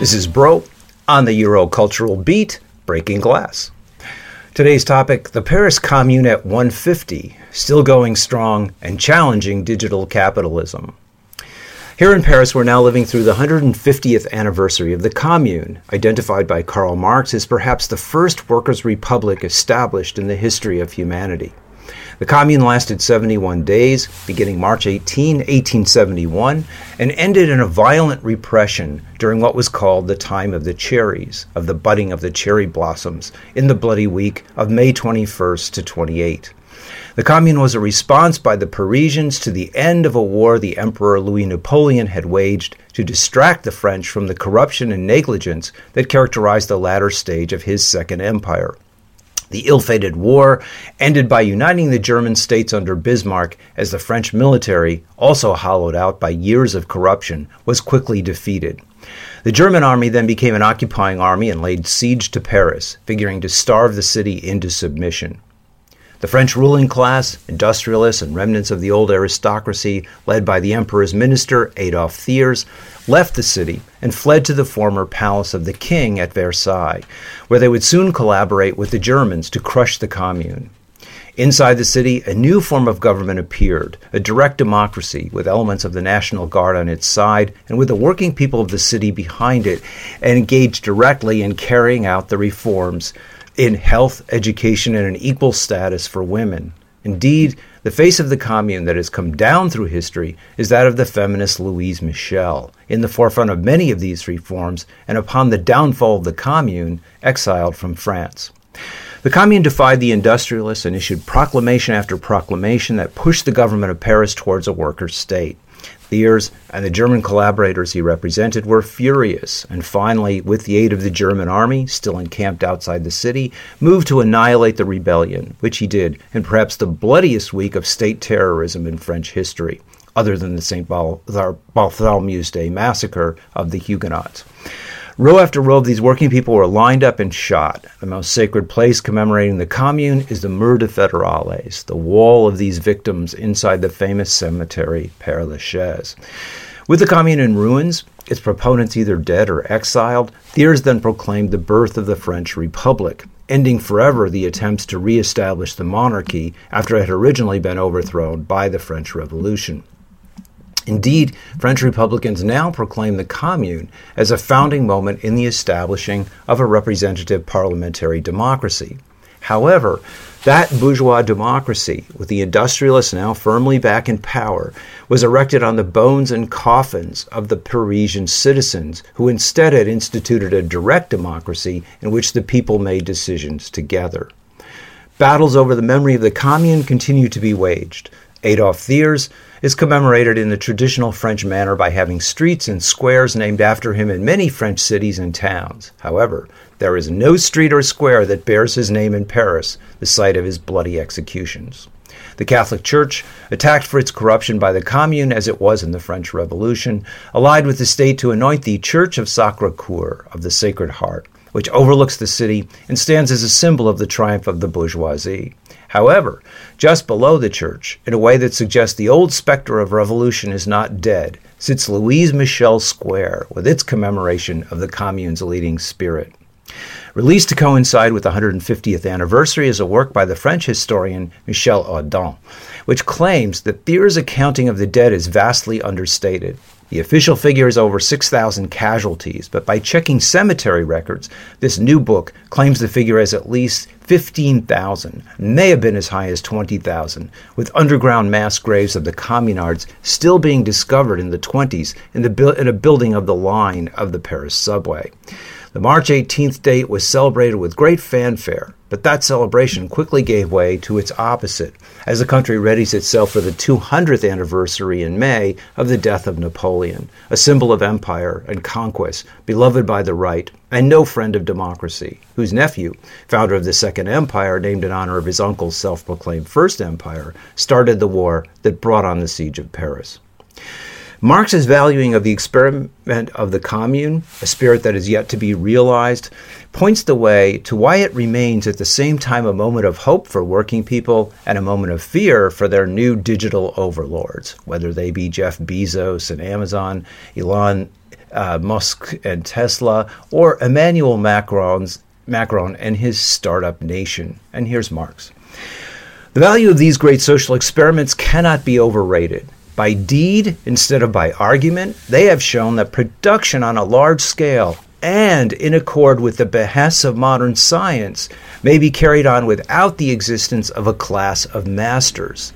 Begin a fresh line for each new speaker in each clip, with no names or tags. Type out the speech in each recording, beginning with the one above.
This is Broe on the Eurocultural Beat, Breaking Glass. Today's topic the Paris Commune at 150, still going strong and challenging digital capitalism. Here in Paris, we're now living through the 150th anniversary of the Commune, identified by Karl Marx as perhaps the first workers' republic established in the history of humanity. The commune lasted 71 days, beginning March 18, 1871, and ended in a violent repression during what was called the time of the cherries, of the budding of the cherry blossoms, in the bloody week of May 21st to 28. The Commune was a response by the Parisians to the end of a war the Emperor Louis Napoleon had waged to distract the French from the corruption and negligence that characterized the latter stage of his Second Empire. The ill fated war ended by uniting the German states under Bismarck as the French military, also hollowed out by years of corruption, was quickly defeated. The German army then became an occupying army and laid siege to Paris, figuring to starve the city into submission. The French ruling class, industrialists, and remnants of the old aristocracy, led by the emperor's minister, Adolphe Thiers, left the city and fled to the former palace of the king at Versailles, where they would soon collaborate with the Germans to crush the commune. Inside the city, a new form of government appeared, a direct democracy with elements of the National Guard on its side and with the working people of the city behind it, and engaged directly in carrying out the reforms in health, education, and an equal status for women. Indeed, the face of the commune that has come down through history is that of the feminist Louise Michel, in the forefront of many of these reforms, and upon the downfall of the commune, exiled from France. The commune defied the industrialists and issued proclamation after proclamation that pushed the government of Paris towards a workers' state. Thiers and the German collaborators he represented were furious, and finally, with the aid of the German army, still encamped outside the city, moved to annihilate the rebellion, which he did in perhaps the bloodiest week of state terrorism in French history, other than the St. Bartholomew's Day massacre of the Huguenots. Row after row of these working people were lined up and shot. The most sacred place commemorating the commune is the Mur de Fédérales, the wall of these victims inside the famous cemetery Père Lachaise. With the commune in ruins, its proponents either dead or exiled, Thiers then proclaimed the birth of the French Republic, ending forever the attempts to re-establish the monarchy after it had originally been overthrown by the French Revolution. Indeed, French Republicans now proclaim the Commune as a founding moment in the establishing of a representative parliamentary democracy. However, that bourgeois democracy, with the industrialists now firmly back in power, was erected on the bones and coffins of the Parisian citizens, who instead had instituted a direct democracy in which the people made decisions together. Battles over the memory of the Commune continue to be waged. Adolphe Thiers is commemorated in the traditional French manner by having streets and squares named after him in many French cities and towns. However, there is no street or square that bears his name in Paris, the site of his bloody executions. The Catholic Church, attacked for its corruption by the Commune as it was in the French Revolution, allied with the state to anoint the Church of Sacre Coeur, of the Sacred Heart, which overlooks the city and stands as a symbol of the triumph of the bourgeoisie. However, just below the church, in a way that suggests the old specter of revolution is not dead, sits Louise Michel Square with its commemoration of the Commune's leading spirit. Released to coincide with the 150th anniversary is a work by the French historian Michèle Audin, which claims that Thiers' accounting of the dead is vastly understated. The official figure is over 6,000 casualties, but by checking cemetery records, this new book claims the figure as at least 15,000, may have been as high as 20,000, with underground mass graves of the communards still being discovered in the 20s in, the, in a building of the line of the Paris subway. The March 18th date was celebrated with great fanfare, but that celebration quickly gave way to its opposite as the country readies itself for the 200th anniversary in May of the death of Napoleon, a symbol of empire and conquest, beloved by the right and no friend of democracy, whose nephew, founder of the Second Empire, named in honor of his uncle's self proclaimed First Empire, started the war that brought on the siege of Paris. Marx's valuing of the experiment of the commune, a spirit that is yet to be realized, points the way to why it remains at the same time a moment of hope for working people and a moment of fear for their new digital overlords, whether they be Jeff Bezos and Amazon, Elon uh, Musk and Tesla, or Emmanuel Macron's, Macron and his startup nation. And here's Marx. The value of these great social experiments cannot be overrated. By deed instead of by argument, they have shown that production on a large scale and in accord with the behests of modern science may be carried on without the existence of a class of masters.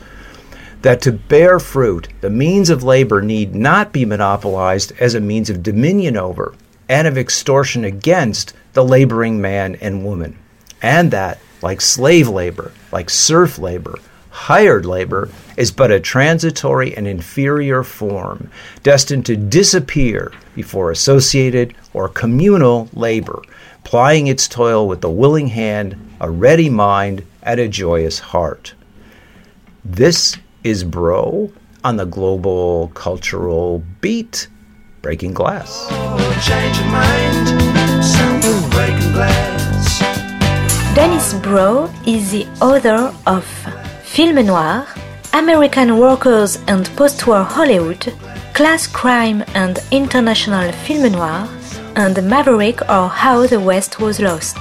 That to bear fruit, the means of labor need not be monopolized as a means of dominion over and of extortion against the laboring man and woman. And that, like slave labor, like serf labor, hired labor is but a transitory and inferior form, destined to disappear before associated or communal labor, plying its toil with a willing hand, a ready mind, and a joyous heart. This is Broe on the global cultural beat, Breaking Glass.
Dennis Broe is the author of Film Noir, American Workers and Post-War Hollywood, Class Crime and International Film Noir, and Maverick or How the West Was Lost.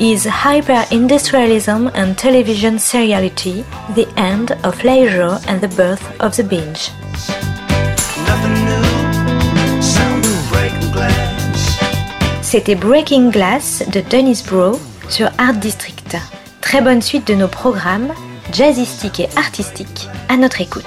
Is hyper-industrialism and television seriality the end of leisure and the birth of the binge? C'était Breaking Glass de Dennis Bro sur Art District. Très bonne suite de nos programmes Jazzistique et artistique, à notre écoute.